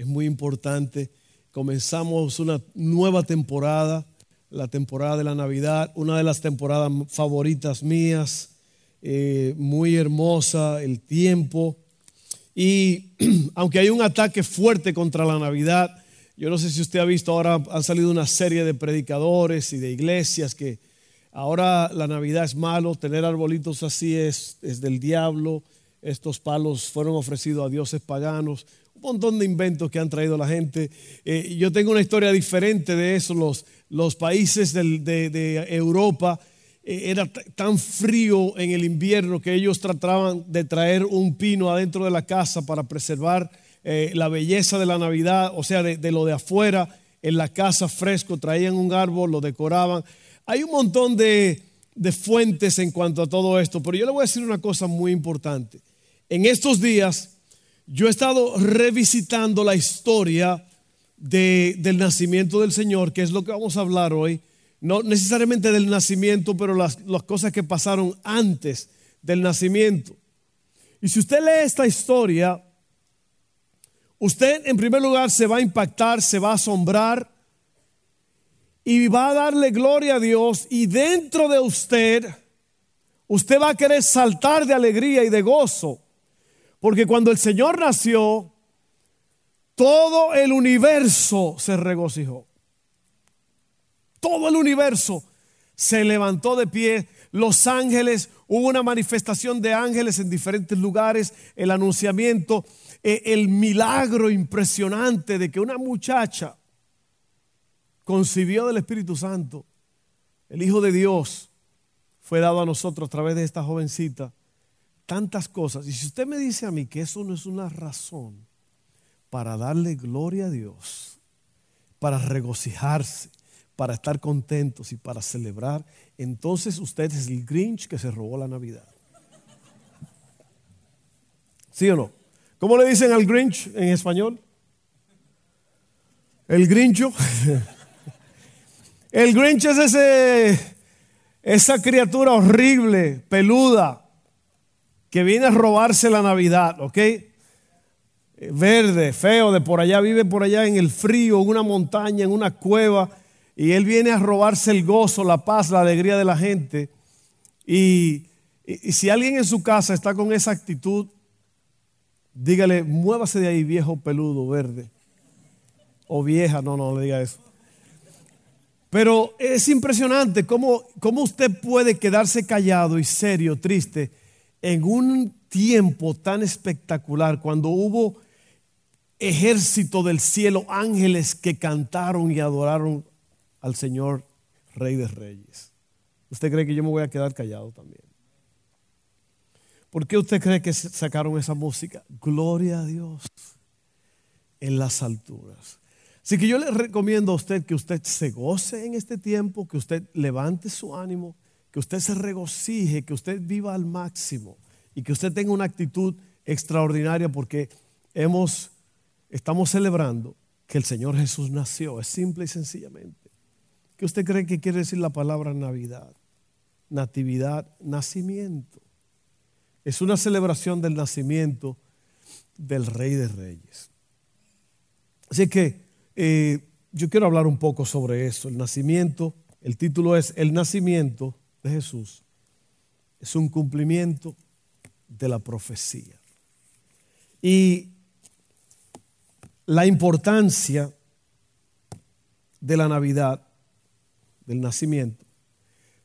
es muy importante. Comenzamos una nueva temporada, la temporada de la Navidad, una de las temporadas favoritas mías, eh, muy hermosa, el tiempo. Y aunque hay un ataque fuerte contra la Navidad, yo no sé si usted ha visto, ahora han salido una serie de predicadores y de iglesias que ahora la Navidad es malo, tener arbolitos así es, es del diablo, estos palos fueron ofrecidos a dioses paganos un montón de inventos que han traído la gente. Eh, yo tengo una historia diferente de eso. Los, países de, Europa eh, era tan frío en el invierno que ellos trataban de traer un pino adentro de la casa para preservar eh, la belleza de la Navidad, o sea, de, lo de afuera, en la casa fresco, traían un árbol, lo decoraban. Hay un montón de, de fuentes en cuanto a todo esto, pero yo le voy a decir una cosa muy importante. En estos días yo he estado revisitando la historia del nacimiento del Señor, que es lo que vamos a hablar hoy. No necesariamente del nacimiento, pero las, las cosas que pasaron antes del nacimiento. Y si usted lee esta historia, usted en primer lugar se va a impactar, se va a asombrar y va a darle gloria a Dios y dentro de usted, usted va a querer saltar de alegría y de gozo porque cuando el Señor nació, todo el universo se regocijó. Todo el universo se levantó de pie. Los ángeles, hubo una manifestación de ángeles en diferentes lugares, el anunciamiento, eh, el milagro impresionante de que una muchacha concibió del Espíritu Santo, el Hijo de Dios, fue dado a nosotros a través de esta jovencita tantas cosas. Y si usted me dice a mí que eso no es una razón para darle gloria a Dios, para regocijarse, para estar contentos y para celebrar, entonces usted es el Grinch que se robó la Navidad. ¿Sí o no? ¿Cómo le dicen al Grinch en español? El Grincho. El Grinch es ese, esa criatura horrible, peluda, que viene a robarse la Navidad, ¿ok? Verde, feo, de por allá, vive por allá en el frío, en una montaña, en una cueva, y él viene a robarse el gozo, la paz, la alegría de la gente. Y, si alguien en su casa está con esa actitud, dígale, muévase de ahí, viejo peludo, verde. O vieja, no, no le diga eso. Pero es impresionante cómo, cómo usted puede quedarse callado y serio, triste, en un tiempo tan espectacular, cuando hubo ejército del cielo, ángeles que cantaron y adoraron al Señor Rey de Reyes. ¿Usted cree que yo me voy a quedar callado también? ¿Por qué usted cree que sacaron esa música? Gloria a Dios en las alturas. Así que yo le recomiendo a usted que usted se goce en este tiempo, que usted levante su ánimo, que usted se regocije, que usted viva al máximo y que usted tenga una actitud extraordinaria porque hemos, estamos celebrando que el Señor Jesús nació. Es simple y sencillamente. ¿Qué usted cree que quiere decir la palabra Navidad? Natividad, nacimiento. Es una celebración del nacimiento del Rey de Reyes. Así que eh, yo quiero hablar un poco sobre eso, el nacimiento. El título es El nacimiento de Jesús es un cumplimiento de la profecía. Y la importancia de la Navidad, del nacimiento,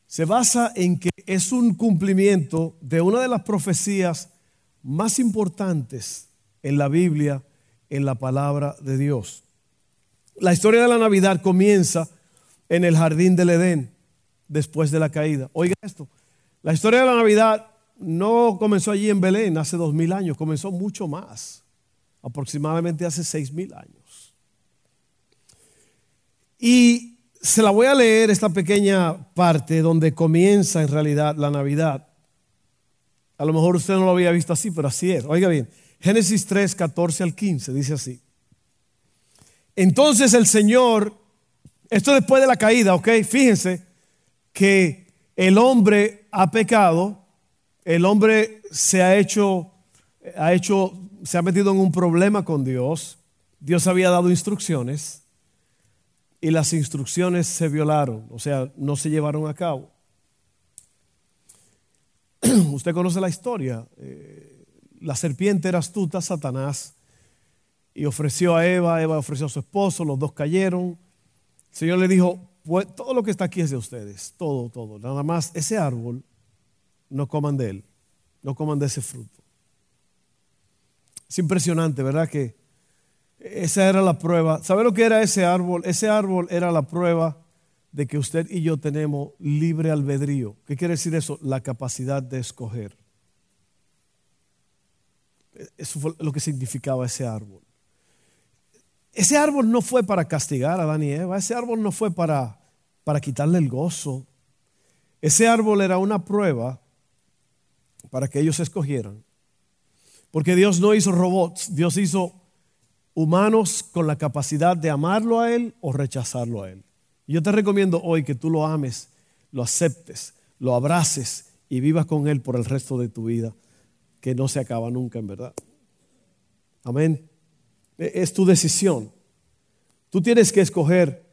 se basa en que es un cumplimiento de una de las profecías más importantes en la Biblia, en la palabra de Dios. La historia de la Navidad comienza en el jardín del Edén después de la caída. Oiga esto, la historia de la Navidad no comenzó allí en Belén hace dos mil años, comenzó mucho más aproximadamente hace seis mil años. Y se la voy a leer esta pequeña parte donde comienza en realidad la Navidad. A lo mejor usted no lo había visto así, pero así es. Oiga bien, Génesis 3, 14 al 15 dice así. Entonces el Señor, esto después de la caída, ok, fíjense que el hombre ha pecado, el hombre se ha hecho, ha hecho, se ha metido en un problema con Dios. Dios había dado instrucciones y las instrucciones se violaron, o sea, no se llevaron a cabo. Usted conoce la historia. Eh, la serpiente era astuta, Satanás, y ofreció a Eva, Eva ofreció a su esposo, los dos cayeron. El Señor le dijo, todo lo que está aquí es de ustedes, todo, todo. Nada más ese árbol, no coman de él, no coman de ese fruto. Es impresionante, ¿verdad? Que esa era la prueba. ¿Sabe lo que era ese árbol? Ese árbol era la prueba de que usted y yo tenemos libre albedrío. ¿Qué quiere decir eso? La capacidad de escoger. Eso fue lo que significaba ese árbol. Ese árbol no fue para castigar a Adán y Eva, ese árbol no fue para, para quitarle el gozo. Ese árbol era una prueba para que ellos escogieran. Porque Dios no hizo robots, Dios hizo humanos con la capacidad de amarlo a Él o rechazarlo a Él. Yo te recomiendo hoy que tú lo ames, lo aceptes, lo abraces y vivas con Él por el resto de tu vida, que no se acaba nunca en verdad. Amén. E, es tu decisión. Tú tienes que escoger.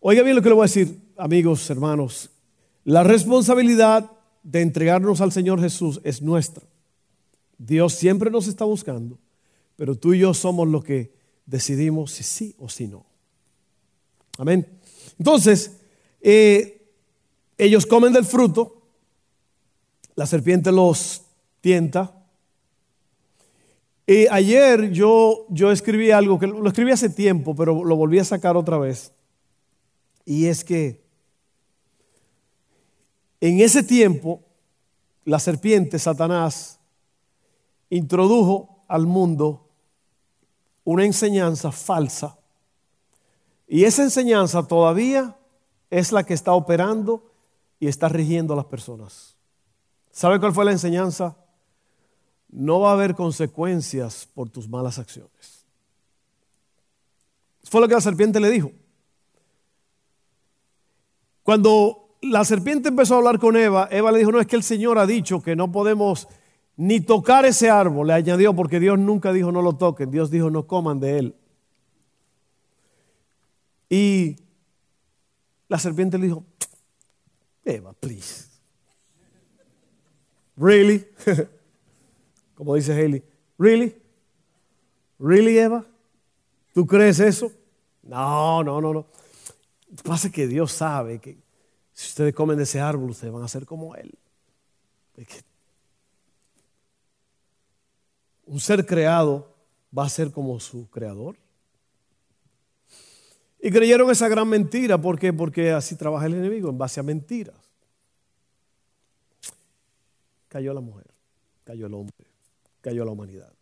Oiga bien lo que le voy a decir, amigos, hermanos. La responsabilidad de entregarnos al Señor Jesús es nuestra. Dios siempre nos está buscando, pero tú y yo somos los que decidimos si sí o si no. Amén. Entonces, eh, ellos comen del fruto, la serpiente los tienta, y ayer yo, yo escribí algo que lo escribí hace tiempo, pero lo volví a sacar otra vez. Y es que en ese tiempo la serpiente, Satanás, introdujo al mundo una enseñanza falsa. Y esa enseñanza todavía es la que está operando y está rigiendo a las personas. ¿Sabe cuál fue la enseñanza? No va a haber consecuencias por tus malas acciones. Fue lo que la serpiente le dijo. Cuando la serpiente empezó a hablar con Eva, Eva le dijo, no, es que el Señor ha dicho que no podemos ni tocar ese árbol, le añadió, porque Dios nunca dijo no lo toquen, Dios dijo no coman de él. Y la serpiente le dijo, Eva, please. Really? Como dice Haley, ¿really? ¿Really, Eva? ¿Tú crees eso? No, no, no, no. Pasa que Dios sabe que si ustedes comen de ese árbol, ustedes van a ser como Él. Un ser creado va a ser como su creador. Y creyeron esa gran mentira. ¿Por qué? Porque así trabaja el enemigo, en base a mentiras. Cayó la mujer, cayó el hombre cayó la humanidad.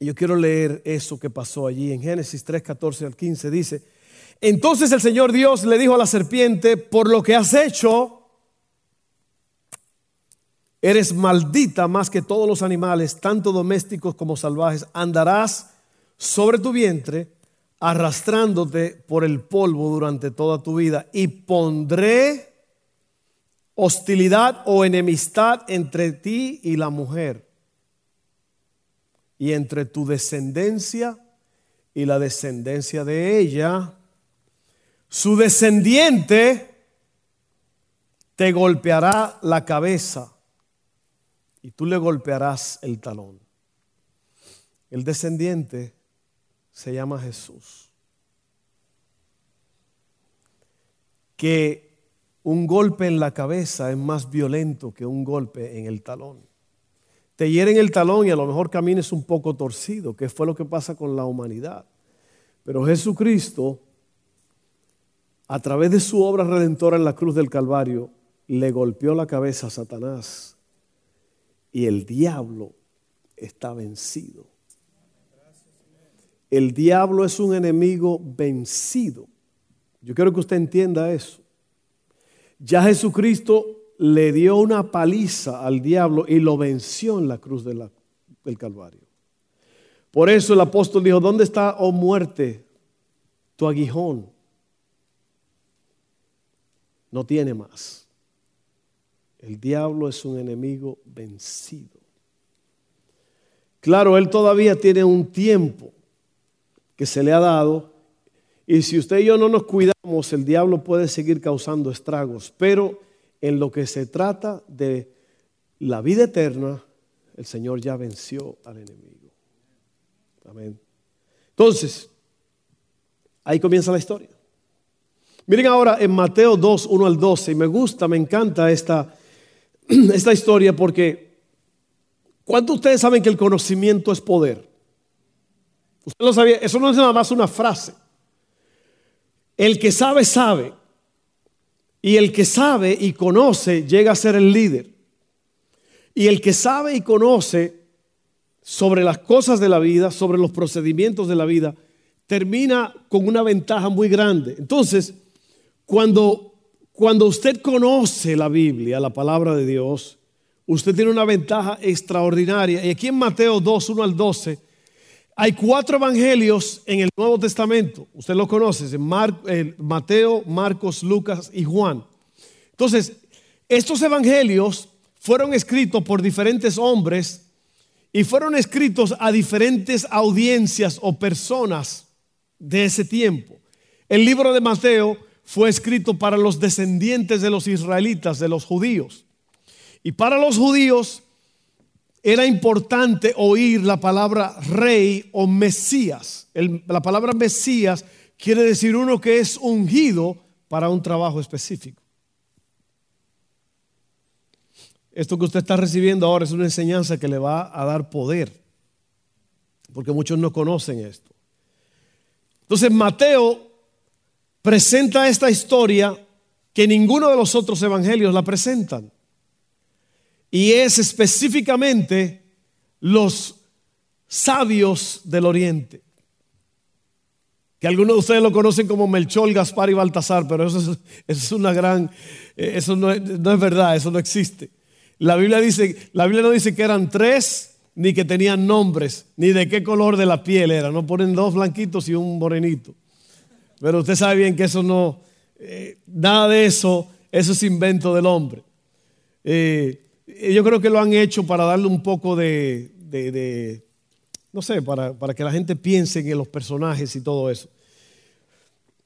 Y yo quiero leer eso que pasó allí en Génesis 3, 14 al 15. Dice, entonces el Señor Dios le dijo a la serpiente, por lo que has hecho, eres maldita más que todos los animales, tanto domésticos como salvajes, andarás sobre tu vientre, arrastrándote por el polvo durante toda tu vida, y pondré hostilidad o enemistad entre ti y la mujer y entre tu descendencia y la descendencia de ella, su descendiente te golpeará la cabeza y tú le golpearás el talón. El descendiente se llama Jesús. Que un golpe en la cabeza es más violento que un golpe en el talón te hieren el talón y a lo mejor camines un poco torcido, que fue lo que pasa con la humanidad. Pero Jesucristo, a través de su obra redentora en la cruz del Calvario, le golpeó la cabeza a Satanás y el diablo está vencido. el diablo es un enemigo vencido. Yo quiero que usted entienda eso. Ya Jesucristo le dio una paliza al diablo y lo venció en la cruz del Calvario. Por eso el apóstol dijo, ¿dónde está, oh muerte, tu aguijón? No tiene más. El diablo es un enemigo vencido. Claro, él todavía tiene un tiempo que se le ha dado y si usted y yo no nos cuidamos, el diablo puede seguir causando estragos, pero en lo que se trata de la vida eterna, el Señor ya venció al enemigo. Amén. Entonces, ahí comienza la historia. Miren ahora en Mateo 2, 1 al 12, y me gusta, me encanta esta, esta historia porque ¿cuántos ustedes saben que el conocimiento es poder? Usted lo sabía, eso no es nada más una frase. El que sabe, sabe. Y el que sabe y conoce llega a ser el líder. Y el que sabe y conoce sobre las cosas de la vida, sobre los procedimientos de la vida, termina con una ventaja muy grande. Entonces, cuando, cuando usted conoce la Biblia, la palabra de Dios, usted tiene una ventaja extraordinaria. Y aquí en Mateo 2, 1 al 12, hay cuatro evangelios en el Nuevo Testamento. Usted lo conoce, en Mateo, Marcos, Lucas y Juan. Entonces, estos evangelios fueron escritos por diferentes hombres y fueron escritos a diferentes audiencias o personas de ese tiempo. El libro de Mateo fue escrito para los descendientes de los israelitas, de los judíos. Y para los judíos era importante oír la palabra rey o Mesías. la palabra Mesías quiere decir uno que es ungido para un trabajo específico. Esto que usted está recibiendo ahora es una enseñanza que le va a dar poder, porque muchos no conocen esto. Entonces Mateo presenta esta historia que ninguno de los otros evangelios la presentan y es específicamente los sabios del oriente. Que algunos de ustedes lo conocen como Melchor, Gaspar y Baltasar, pero eso es, una gran, eh, eso no es, verdad, eso no existe. La Biblia dice, la Biblia no dice que eran tres, ni que tenían nombres, ni de qué color de la piel era. No ponen dos blanquitos y un morenito. Pero usted sabe bien que eso no, eh, nada de eso, eso es invento del hombre. Eh, yo creo que lo han hecho para darle un poco de, no sé, para, para, que la gente piense en los personajes y todo eso.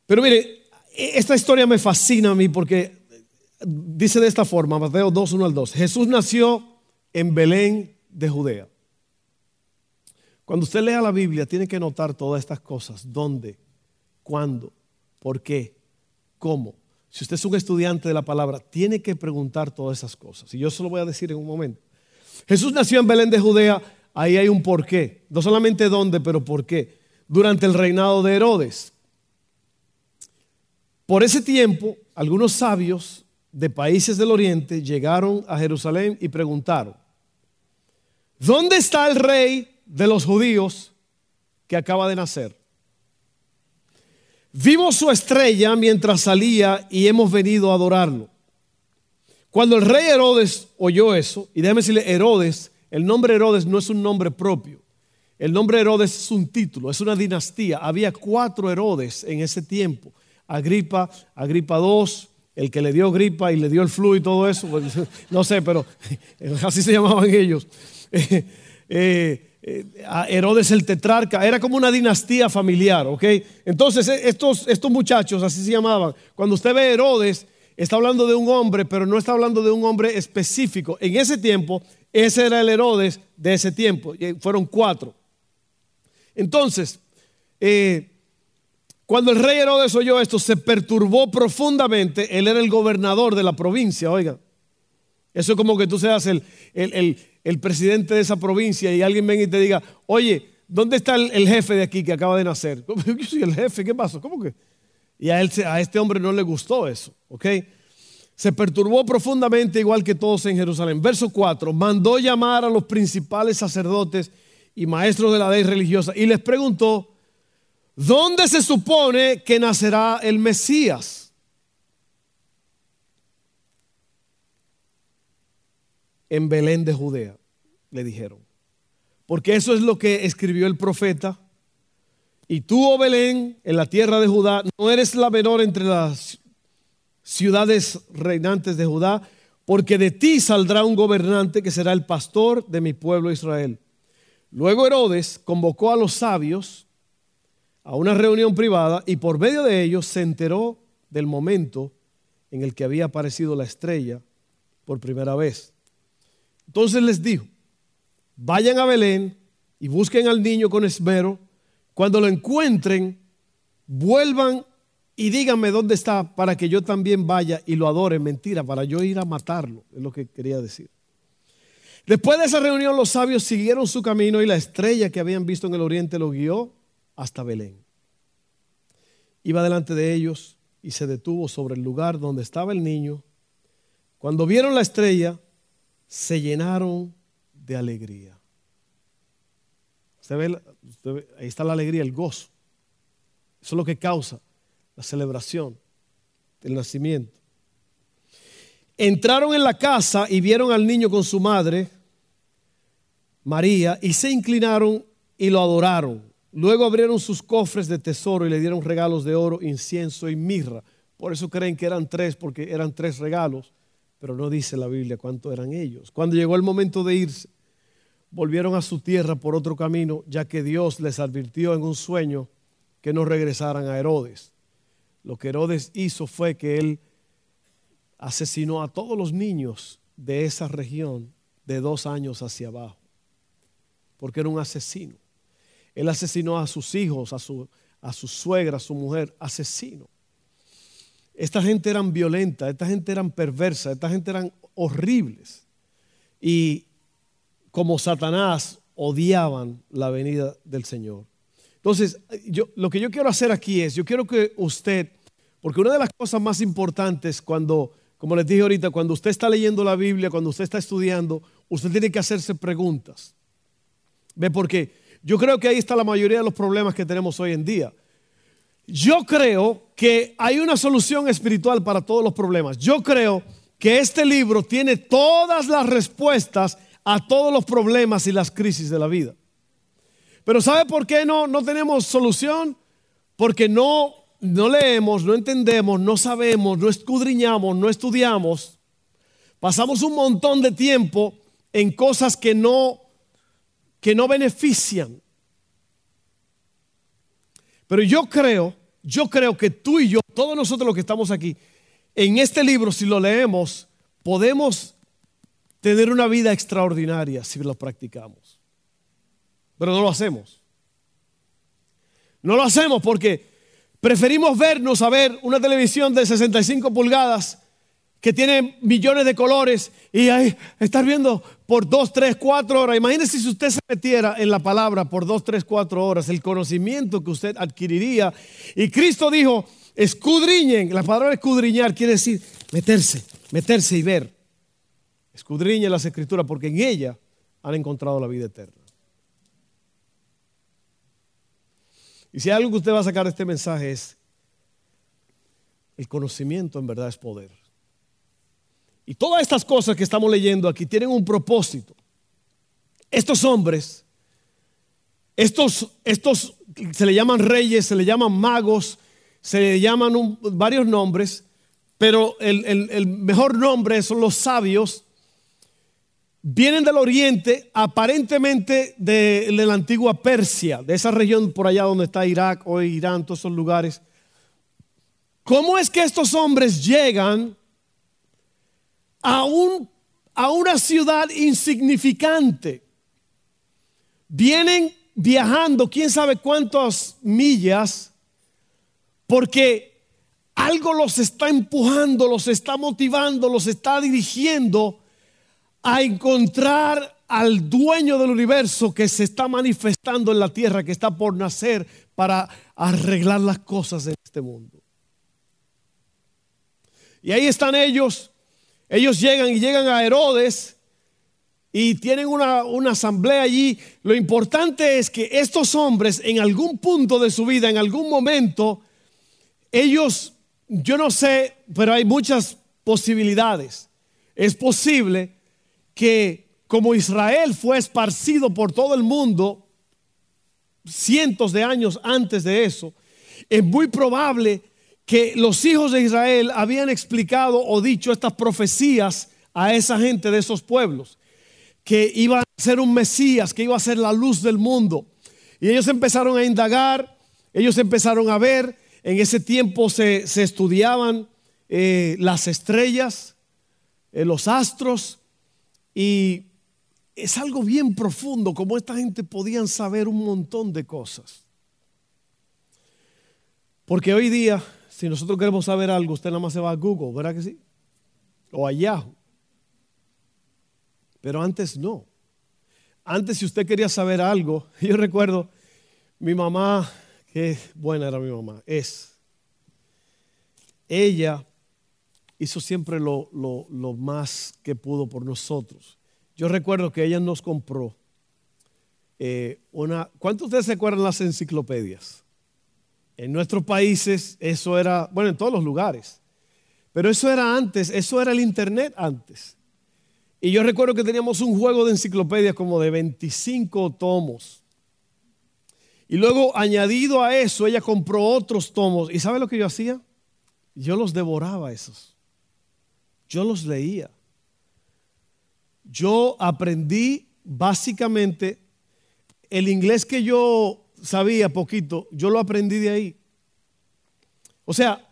Pero mire, e, esta historia me fascina a mí porque dice de esta forma, Mateo 2, 1 al 2, Jesús nació en Belén de Judea. Cuando usted lea la Biblia tiene que notar todas estas cosas, dónde, cuándo, por qué, cómo. Si usted es un estudiante de la palabra, tiene que preguntar todas esas cosas. Y yo se lo voy a decir en un momento. Jesús nació en Belén de Judea, ahí hay un porqué. No solamente dónde, pero por qué. Durante el reinado de Herodes. Por ese tiempo, algunos sabios de países del oriente llegaron a Jerusalén y preguntaron, ¿dónde está el rey de los judíos que acaba de nacer? Vimos su estrella mientras salía y hemos venido a adorarlo. Cuando el rey Herodes oyó eso, y déjeme decirle, Herodes, el nombre Herodes no es un nombre propio. El nombre Herodes es un título, es una dinastía. Había cuatro Herodes en ese tiempo. Agripa, Agripa II, el que le dio gripa y le dio el flu y todo eso. No sé, pero así se llamaban ellos. eh, eh, Herodes el tetrarca, era como una dinastía familiar, ¿ok? Entonces eh, estos, estos muchachos, así se llamaban, cuando usted ve Herodes, está hablando de un hombre, pero no está hablando de un hombre específico. En ese tiempo, ese era el Herodes de ese tiempo, fueron cuatro. Entonces, eh, cuando el rey Herodes oyó esto, se perturbó profundamente, él era el gobernador de la provincia, oiga. Eso es como que tú seas el el presidente de esa provincia y alguien venga y te diga, oye, ¿dónde está el, jefe de aquí que acaba de nacer? Yo soy el jefe, ¿qué pasó? ¿Cómo que? Y a, él, a este hombre no le gustó eso, ¿ok? Se perturbó profundamente igual que todos en Jerusalén. Verso 4, mandó llamar a los principales sacerdotes y maestros de la ley religiosa y les preguntó ¿dónde se supone que nacerá el Mesías? En Belén de Judea, le dijeron. Porque eso es lo que escribió el profeta. Y tú, oh Belén, en la tierra de Judá, no eres la menor entre las ciudades reinantes de Judá, porque de ti saldrá un gobernante que será el pastor de mi pueblo Israel. Luego Herodes convocó a los sabios a una reunión privada y por medio de ellos se enteró del momento en el que había aparecido la estrella por primera vez. Entonces les dijo, vayan a Belén y busquen al niño con esmero. Cuando lo encuentren, vuelvan y díganme dónde está para que yo también vaya y lo adore. Mentira, para yo ir a matarlo, es lo que quería decir. Después de esa reunión los sabios siguieron su camino y la estrella que habían visto en el oriente lo guió hasta Belén. Iba delante de ellos y se detuvo sobre el lugar donde estaba el niño. Cuando vieron la estrella, se llenaron de alegría. ve, ahí está la alegría, el gozo. Eso es lo que causa la celebración del nacimiento. Entraron en la casa y vieron al niño con su madre, María, y se inclinaron y lo adoraron. Luego abrieron sus cofres de tesoro y le dieron regalos de oro, incienso y mirra. Por eso creen que eran tres, porque eran tres regalos, pero no dice la Biblia cuántos eran ellos. Cuando llegó el momento de irse, volvieron a su tierra por otro camino, ya que Dios les advirtió en un sueño que no regresaran a Herodes. Lo que Herodes hizo fue que él asesinó a todos los niños de esa región de dos años hacia abajo, porque era un asesino. Él asesinó a sus hijos, a su, a su suegra, a su mujer, asesino. Esta gente eran violenta, esta gente eran perversa, esta gente eran horribles. Y como Satanás odiaban la venida del Señor. Entonces, yo, lo que yo quiero hacer aquí es, yo quiero que usted, porque una de las cosas más importantes cuando como les dije ahorita, cuando usted está leyendo la Biblia, cuando usted está estudiando, usted tiene que hacerse preguntas. ¿Ve por qué? Yo creo que ahí está la mayoría de los problemas que tenemos hoy en día. Yo creo que hay una solución espiritual para todos los problemas. Yo creo que este libro tiene todas las respuestas a todos los problemas y las crisis de la vida. Pero ¿sabe por qué no, no tenemos solución? Porque no no leemos, no entendemos, no sabemos, no escudriñamos, no estudiamos, pasamos un montón de tiempo en cosas que no que no benefician. Pero yo creo, yo creo que tú y yo, todos nosotros los que estamos aquí, en este libro, si lo leemos, podemos tener una vida extraordinaria si lo practicamos. Pero no lo hacemos. No lo hacemos porque Preferimos vernos a ver una televisión de 65 pulgadas que tiene millones de colores y ahí estar viendo por 2, 3, 4 horas. Imagínese si usted se metiera en la palabra por 2, 3, 4 horas, el conocimiento que usted adquiriría. Y Cristo dijo, escudriñen, la palabra escudriñar quiere decir meterse, meterse y ver. Escudriñen las escrituras porque en ella han encontrado la vida eterna. Y si algo que usted va a sacar de este mensaje es, el conocimiento en verdad es poder. Y todas estas cosas que estamos leyendo aquí tienen un propósito. Estos hombres, estos, estos se le llaman reyes, se le llaman magos, se le llaman varios nombres, pero el, el mejor nombre son los sabios vienen del oriente, aparentemente de, la antigua Persia, de esa región por allá donde está Irak o Irán, todos esos lugares. ¿Cómo es que estos hombres llegan a, una ciudad insignificante? Vienen viajando quién sabe cuántas millas porque algo los está empujando, los está motivando, los está dirigiendo a encontrar al dueño del universo que se está manifestando en la tierra, que está por nacer para arreglar las cosas en este mundo. Y ahí están ellos, ellos llegan y llegan a Herodes y tienen una, una, asamblea allí. Lo importante es que estos hombres en algún punto de su vida, en algún momento, ellos, yo no sé, pero hay muchas posibilidades. Es posible que como Israel fue esparcido por todo el mundo cientos de años antes de eso, es muy probable que los hijos de Israel habían explicado o dicho estas profecías a esa gente de esos pueblos que iba a ser un Mesías, que iba a ser la luz del mundo. Y ellos empezaron a indagar, ellos empezaron a ver, en ese tiempo se, estudiaban eh, las estrellas, eh, los astros, y es algo bien profundo, como esta gente podían saber un montón de cosas. Porque hoy día, si nosotros queremos saber algo, usted nada más se va a Google, ¿verdad que sí? O a Yahoo. Pero antes no. Antes si usted quería saber algo, yo recuerdo mi mamá, qué buena era mi mamá, es. Ella hizo siempre lo, más que pudo por nosotros. Yo recuerdo que ella nos compró eh, una... ¿Cuántos de ustedes se acuerdan las enciclopedias? En nuestros países eso era, bueno, en todos los lugares. Pero eso era antes, eso era el Internet antes. Y yo recuerdo que teníamos un juego de enciclopedias como de 25 tomos. Y luego añadido a eso, ella compró otros tomos. ¿Y sabe lo que yo hacía? Yo los devoraba esos. Yo los leía. Yo aprendí básicamente el inglés que yo sabía poquito, yo lo aprendí de ahí. O sea,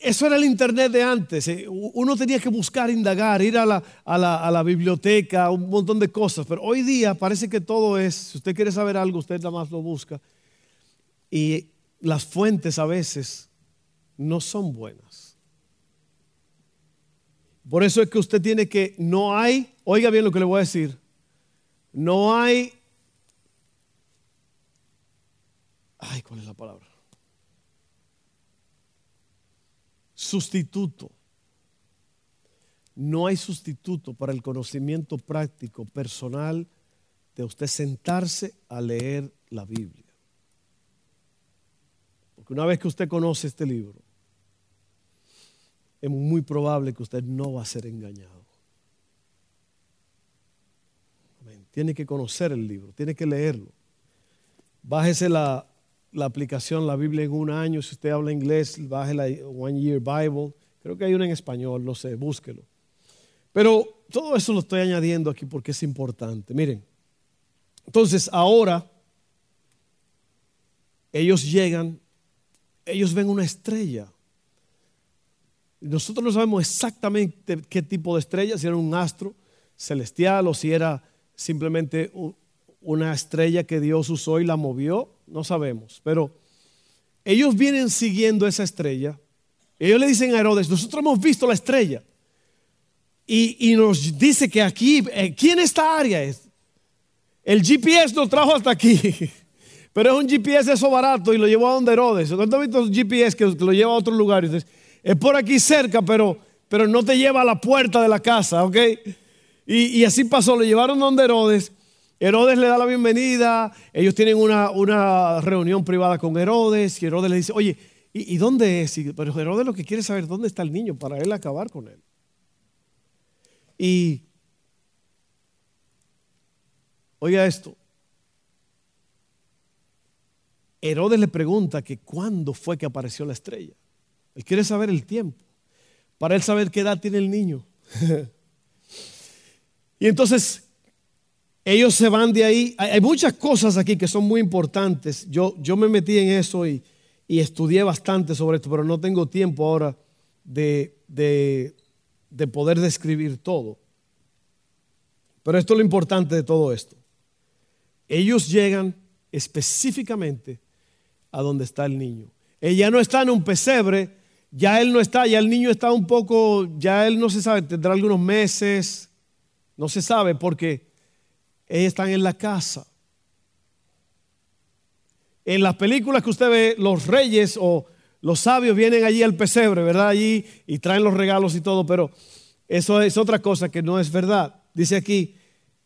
eso era el Internet de antes. Eh, uno tenía que buscar, indagar, ir a la, a, la, biblioteca, un montón de cosas. Pero hoy día parece que todo es, si usted quiere saber algo, usted nada más lo busca. Y las fuentes a veces no son buenas. Por eso es que usted tiene que, no hay, oiga bien lo que le voy a decir, no hay, ay, ¿cuál es la palabra? sustituto. No hay sustituto para el conocimiento práctico, personal, de usted sentarse a leer la Biblia. Porque una vez que usted conoce este libro, es muy probable que usted no va a ser engañado. Tiene que conocer el libro, tiene que leerlo. Bájese la, la aplicación La Biblia en un año. Si usted habla inglés, baje la One Year Bible. Creo que hay una en español, no sé, búsquelo. Pero todo eso lo estoy añadiendo aquí porque es importante. Miren, entonces ahora ellos llegan, ellos ven una estrella. Nosotros no sabemos exactamente qué tipo de estrella, si era un astro celestial o si era simplemente una estrella que Dios usó y la movió no sabemos, pero ellos vienen siguiendo esa estrella. Ellos le dicen a Herodes, nosotros hemos visto la estrella. Y, nos dice que aquí, aquí en esta área es. El GPS nos trajo hasta aquí. Pero es un GPS eso barato y lo llevó a donde Herodes. ¿Cuánto has visto GPS que lo lleva a otro lugar? es por aquí cerca, pero, pero no te lleva a la puerta de la casa, ¿ok? Y, y así pasó, lo llevaron a donde Herodes. Herodes le da la bienvenida, ellos tienen una, reunión privada con Herodes y Herodes le dice, oye, ¿y, dónde es? pero Herodes lo que quiere saber dónde está el niño para él acabar con él. Y oiga esto, Herodes le pregunta que cuándo fue que apareció la estrella. Él quiere saber el tiempo, para él saber qué edad tiene el niño. y entonces ellos se van de ahí. Hay, muchas cosas aquí que son muy importantes. Yo, yo me metí en eso y, estudié bastante sobre esto, pero no tengo tiempo ahora de, de poder describir todo. Pero esto es lo importante de todo esto. Ellos llegan específicamente a donde está el niño. Ella no está en un pesebre, ya él no está, ya el niño está un poco, ya él no se sabe, tendrá algunos meses, no se sabe porque ellos están en la casa. En las películas que usted ve, los reyes o los sabios vienen allí al pesebre, ¿verdad? Allí y traen los regalos y todo, pero eso es otra cosa que no es verdad. dice aquí,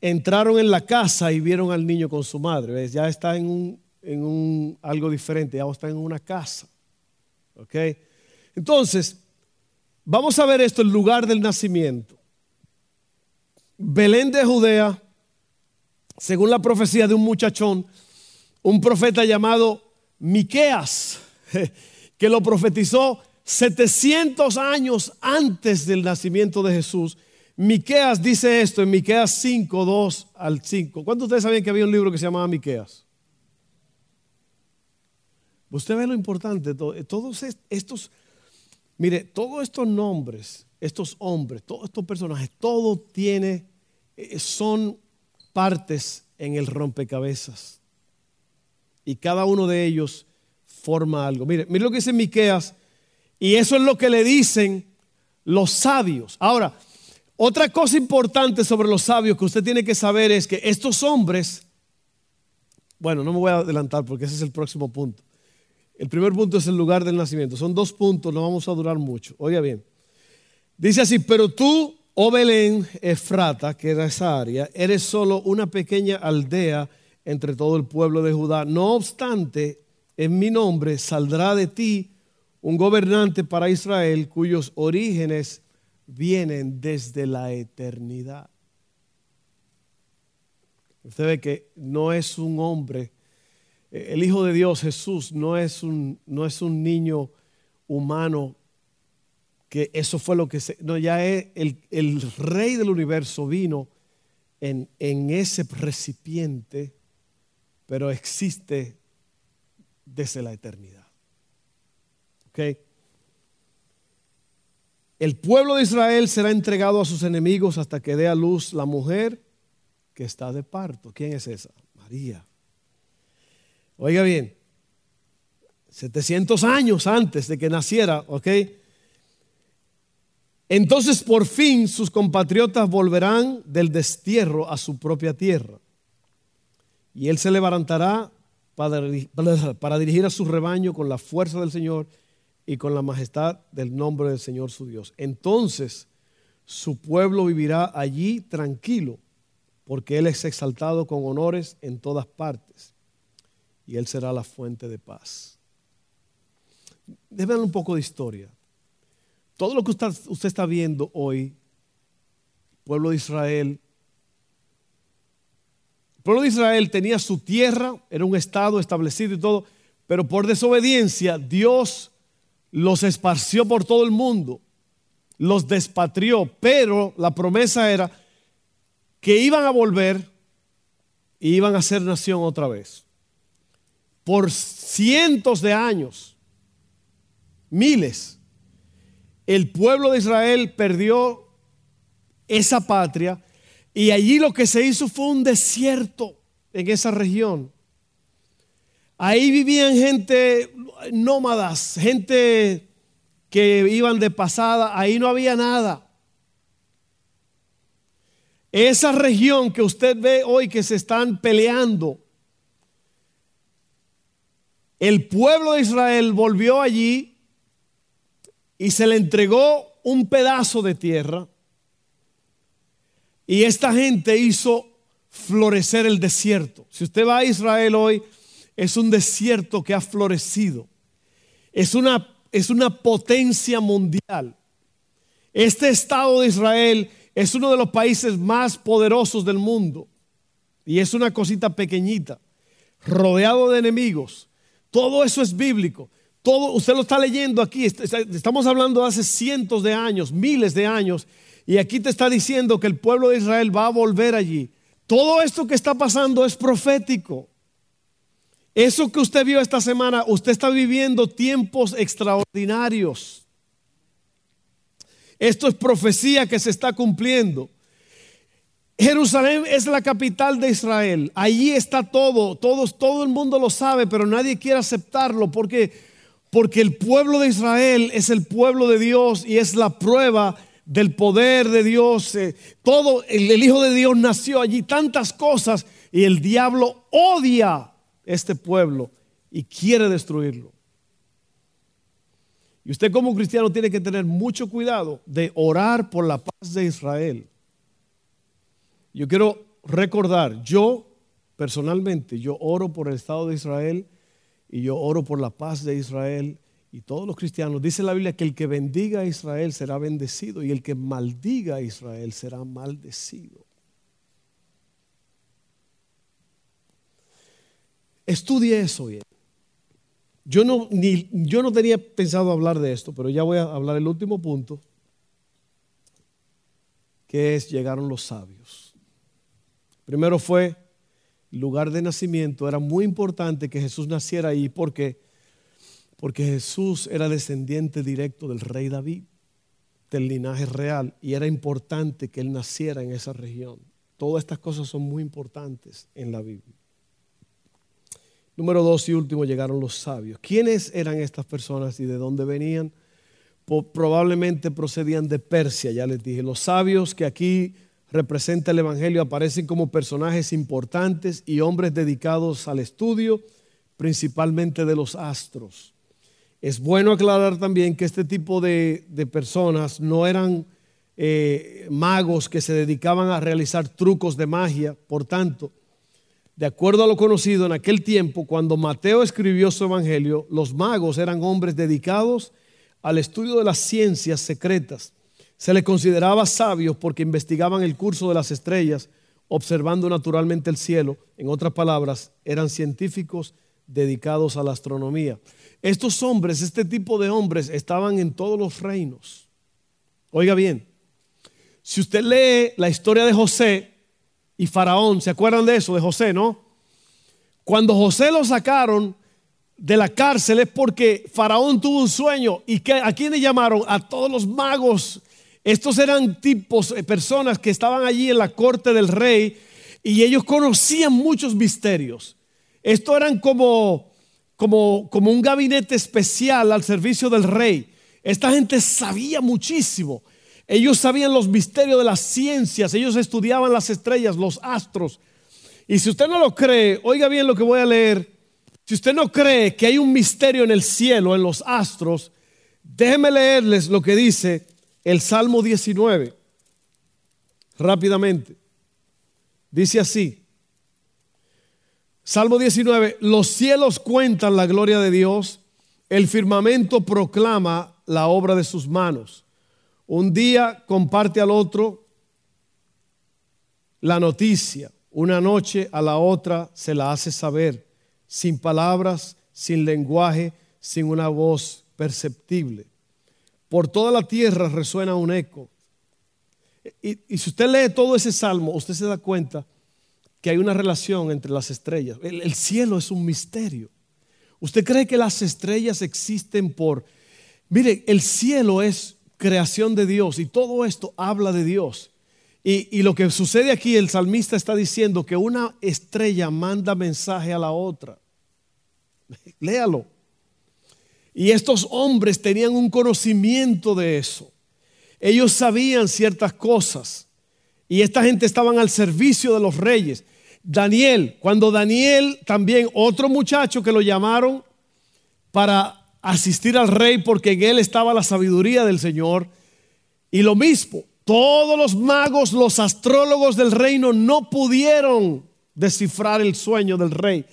entraron en la casa y vieron al niño con su madre. Ya está en un, en un algo diferente, ya está en una casa. ¿Ok? Entonces, vamos a ver esto, el lugar del nacimiento. Belén de Judea, según la profecía de un muchachón, un profeta llamado Miqueas, que lo profetizó 700 años antes del nacimiento de Jesús. Miqueas dice esto en Miqueas 5, 2 al 5. ¿Cuántos de ustedes sabían que había un libro que se llamaba Miqueas? Usted ve lo importante, todos estos, mire, todos estos nombres, estos hombres, todos estos personajes, todo tiene, eh, son partes en el rompecabezas. Y cada uno de ellos forma algo. Mire, mire lo que dice Miqueas, y eso es lo que le dicen los sabios. Ahora, otra cosa importante sobre los sabios que usted tiene que saber es que estos hombres, bueno, no me voy a adelantar porque ese es el próximo punto. El primer punto es el lugar del nacimiento. Son dos puntos, no vamos a durar mucho. Oiga bien. Dice así, pero tú, oh Belén, Efrata, que era esa área, eres solo una pequeña aldea entre todo el pueblo de Judá. No obstante, en mi nombre saldrá de ti un gobernante para Israel cuyos orígenes vienen desde la eternidad. Usted ve que no es un hombre, el Hijo de Dios, Jesús, no es un, no es un niño humano que eso fue lo que se... No, ya es el, el rey del universo vino en, en ese recipiente, pero existe desde la eternidad. ¿Ok? El pueblo de Israel será entregado a sus enemigos hasta que dé a luz la mujer que está de parto. ¿Quién es esa? María. Oiga bien, 700 años antes de que naciera, ¿ok? Entonces por fin sus compatriotas volverán del destierro a su propia tierra. Y él se levantará para, dirigir a su rebaño con la fuerza del Señor y con la majestad del nombre del Señor su Dios. Entonces su pueblo vivirá allí tranquilo, porque Él es exaltado con honores en todas partes, y Él será la fuente de paz. Deben un poco de historia. Todo lo que usted, está viendo hoy, pueblo de Israel, el pueblo de Israel tenía su tierra, era un estado establecido y todo, pero por desobediencia Dios los esparció por todo el mundo, los despatrió, pero la promesa era que iban a volver y iban a ser nación otra vez. Por cientos de años, miles, el pueblo de Israel perdió esa patria y allí lo que se hizo fue un desierto en esa región. Ahí vivían gente nómadas, gente que iban de pasada, ahí no había nada. Esa región que usted ve hoy que se están peleando, el pueblo de Israel volvió allí y se le entregó un pedazo de tierra y esta gente hizo florecer el desierto. Si usted va a Israel hoy, es un desierto que ha florecido. Es una, es una potencia mundial. Este Estado de Israel es uno de los países más poderosos del mundo. Y es una cosita pequeñita, rodeado de enemigos. Todo eso es bíblico. Todo, usted lo está leyendo aquí. Estamos hablando de hace cientos de años, miles de años. Y aquí te está diciendo que el pueblo de Israel va a volver allí. Todo esto que está pasando es profético. Eso que usted vio esta semana, usted está viviendo tiempos extraordinarios. Esto es profecía que se está cumpliendo. Jerusalén es la capital de Israel. Allí está todo. Todos, todo el mundo lo sabe, pero nadie quiere aceptarlo porque, porque el pueblo de Israel es el pueblo de Dios y es la prueba del poder de Dios. Eh, todo, el, el Hijo de Dios nació allí, tantas cosas, y el diablo odia este pueblo y quiere destruirlo. Y usted como cristiano tiene que tener mucho cuidado de orar por la paz de Israel. Yo quiero recordar, yo personalmente, yo oro por el Estado de Israel y yo oro por la paz de Israel y todos los cristianos. Dice la Biblia que el que bendiga a Israel será bendecido y el que maldiga a Israel será maldecido. Estudie eso bien. Yo no, ni, yo no tenía pensado hablar de esto, pero ya voy a hablar el último punto, que es llegaron los sabios. Primero fue lugar de nacimiento. Era muy importante que Jesús naciera ahí porque, porque Jesús era descendiente directo del rey David, del linaje real, y era importante que él naciera en esa región. Todas estas cosas son muy importantes en la Biblia. Número dos y último llegaron los sabios. ¿Quiénes eran estas personas y de dónde venían? Probablemente procedían de Persia, ya les dije. Los sabios que aquí representa el Evangelio aparecen como personajes importantes y hombres dedicados al estudio, principalmente de los astros. Es bueno aclarar también que este tipo de, personas no eran eh, magos que se dedicaban a realizar trucos de magia, por tanto, de acuerdo a lo conocido en aquel tiempo, cuando Mateo escribió su evangelio, los magos eran hombres dedicados al estudio de las ciencias secretas. Se les consideraba sabios porque investigaban el curso de las estrellas, observando naturalmente el cielo. En otras palabras, eran científicos dedicados a la astronomía. Estos hombres, este tipo de hombres, estaban en todos los reinos. Oiga bien, si usted lee la historia de José, y Faraón. ¿Se acuerdan de eso, de José, no? Cuando José lo sacaron de la cárcel es porque Faraón tuvo un sueño. ¿Y que, a quién le llamaron? A todos los magos. Estos eran tipos, eh, personas que estaban allí en la corte del rey y ellos conocían muchos misterios. Esto eran como, como, como un gabinete especial al servicio del rey. Esta gente sabía muchísimo. Ellos sabían los misterios de las ciencias, ellos estudiaban las estrellas, los astros. Y si usted no lo cree, oiga bien lo que voy a leer. Si usted no cree que hay un misterio en el cielo, en los astros, déjeme leerles lo que dice el Salmo 19. Rápidamente. Dice así. Salmo 19, los cielos cuentan la gloria de Dios, el firmamento proclama la obra de sus manos. Un día comparte al otro la noticia, una noche a la otra se la hace saber, sin palabras, sin lenguaje, sin una voz perceptible. Por toda la tierra resuena un eco. Y, si usted lee todo ese salmo, usted se da cuenta que hay una relación entre las estrellas. el cielo es un misterio. ¿Usted cree que las estrellas existen por... Mire, el cielo es creación de Dios y todo esto habla de Dios. Y, lo que sucede aquí, el salmista está diciendo que una estrella manda mensaje a la otra. Léalo. Y estos hombres tenían un conocimiento de eso. Ellos sabían ciertas cosas. Y esta gente estaban al servicio de los reyes. Daniel, cuando Daniel también, otro muchacho que lo llamaron para asistir al rey porque en él estaba la sabiduría del Señor. Y lo mismo, todos los magos, los astrólogos del reino no pudieron descifrar el sueño del rey.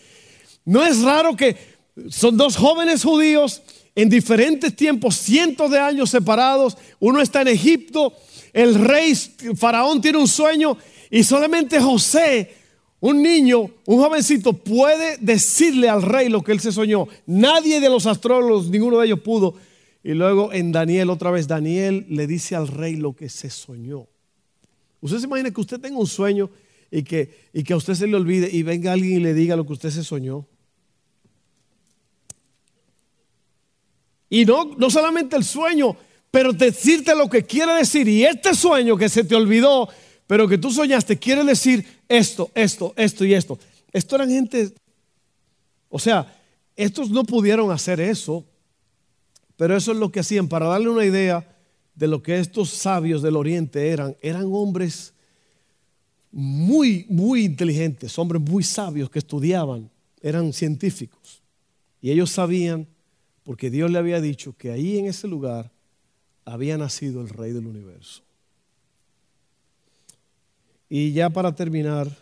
No es raro que son dos jóvenes judíos en diferentes tiempos, cientos de años separados. Uno está en Egipto, el rey faraón tiene un sueño y solamente José un niño, un jovencito puede decirle al rey lo que él se soñó. Nadie de los astrólogos, ninguno de ellos pudo. Y luego en Daniel, otra vez, Daniel le dice al rey lo que se soñó. Usted se imagina que usted tenga un sueño y que, y que a usted se le olvide y venga alguien y le diga lo que usted se soñó. Y no, no solamente el sueño, pero decirte lo que quiere decir. Y este sueño que se te olvidó, pero que tú soñaste, quiere decir esto, esto, esto y esto. Esto eran gente, o sea, estos no pudieron hacer eso, pero eso es lo que hacían. Para darle una idea de lo que estos sabios del oriente eran, eran hombres muy, muy inteligentes, hombres muy sabios que estudiaban, eran científicos. Y ellos sabían, porque Dios le había dicho que ahí en ese lugar había nacido el rey del universo. Y ya para terminar,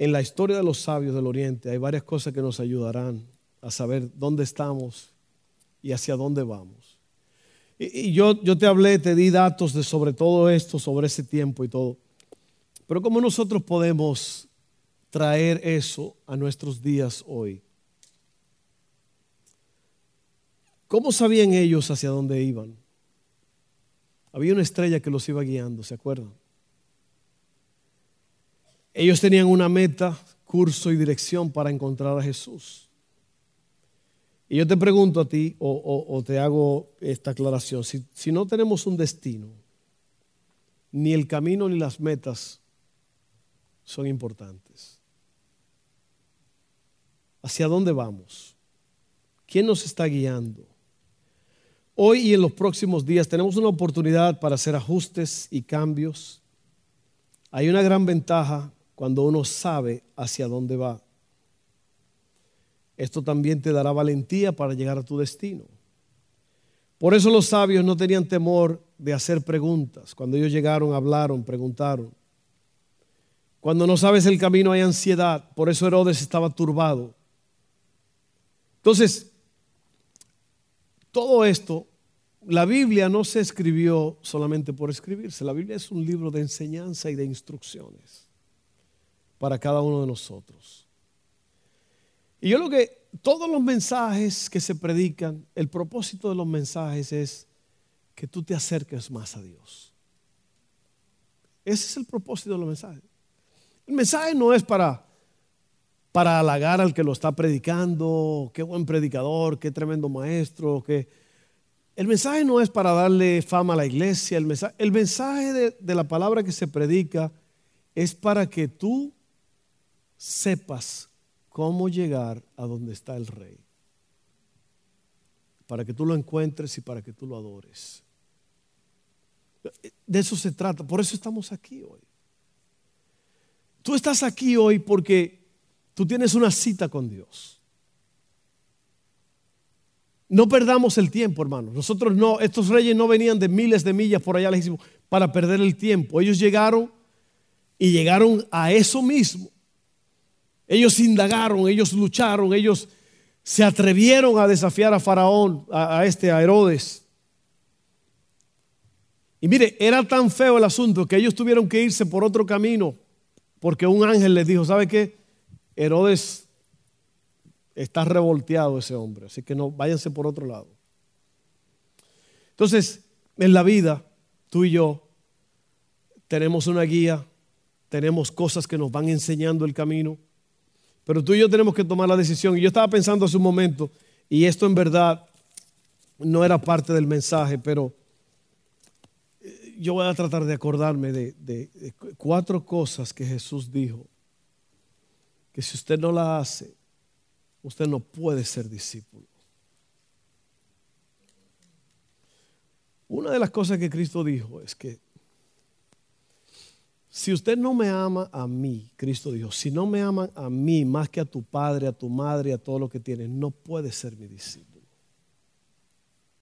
en la historia de los sabios del Oriente hay varias cosas que nos ayudarán a saber dónde estamos y hacia dónde vamos. Y, yo, yo te hablé, te di datos de sobre todo esto, sobre ese tiempo y todo. Pero ¿cómo nosotros podemos traer eso a nuestros días hoy? ¿Cómo sabían ellos hacia dónde iban? Había una estrella que los iba guiando, ¿se acuerdan? Ellos tenían una meta, curso y dirección para encontrar a Jesús. Y yo te pregunto a ti, o, te hago esta aclaración, si, si no tenemos un destino, ni el camino ni las metas son importantes. ¿Hacia dónde vamos? ¿Quién nos está guiando? Hoy y en los próximos días tenemos una oportunidad para hacer ajustes y cambios. Hay una gran ventaja cuando uno sabe hacia dónde va. Esto también te dará valentía para llegar a tu destino. Por eso los sabios no tenían temor de hacer preguntas. Cuando ellos llegaron, hablaron, preguntaron. Cuando no sabes el camino hay ansiedad. Por eso Herodes estaba turbado. Entonces, todo esto, la Biblia no se escribió solamente por escribirse. La Biblia es un libro de enseñanza y de instrucciones para cada uno de nosotros. Y yo lo que, todos los mensajes que se predican, el propósito de los mensajes es que tú te acerques más a Dios. Ese es el propósito de los mensajes. El mensaje no es para, para halagar al que lo está predicando, qué buen predicador, qué tremendo maestro, que... El mensaje no es para darle fama a la iglesia, el mensaje, el mensaje de la palabra que se predica es para que tú sepas cómo llegar a donde está el rey. Para que tú lo encuentres y para que tú lo adores. De eso se trata. Por eso estamos aquí hoy. Tú estás aquí hoy porque tú tienes una cita con Dios. No perdamos el tiempo, hermano. Nosotros no, estos reyes no venían de miles de millas por allá para perder el tiempo. Ellos llegaron y llegaron a eso mismo ellos indagaron, ellos lucharon, ellos se atrevieron a desafiar a Faraón, a, este, a Herodes. Y mire, era tan feo el asunto que ellos tuvieron que irse por otro camino, porque un ángel les dijo, ¿sabe qué? Herodes está revolteado ese hombre, así que no, váyanse por otro lado. Entonces, en la vida, tú y yo tenemos una guía, tenemos cosas que nos van enseñando el camino. Pero tú y yo tenemos que tomar la decisión. Y yo estaba pensando hace un momento, y esto en verdad no era parte del mensaje, pero eh, yo voy a tratar de acordarme de, cuatro cosas que Jesús dijo, que si usted no la hace, usted no puede ser discípulo. Una de las cosas que Cristo dijo es que si usted no me ama a mí, Cristo dijo, si no me aman a mí más que a tu padre, a tu madre, a todo lo que tienes, no puede ser mi discípulo.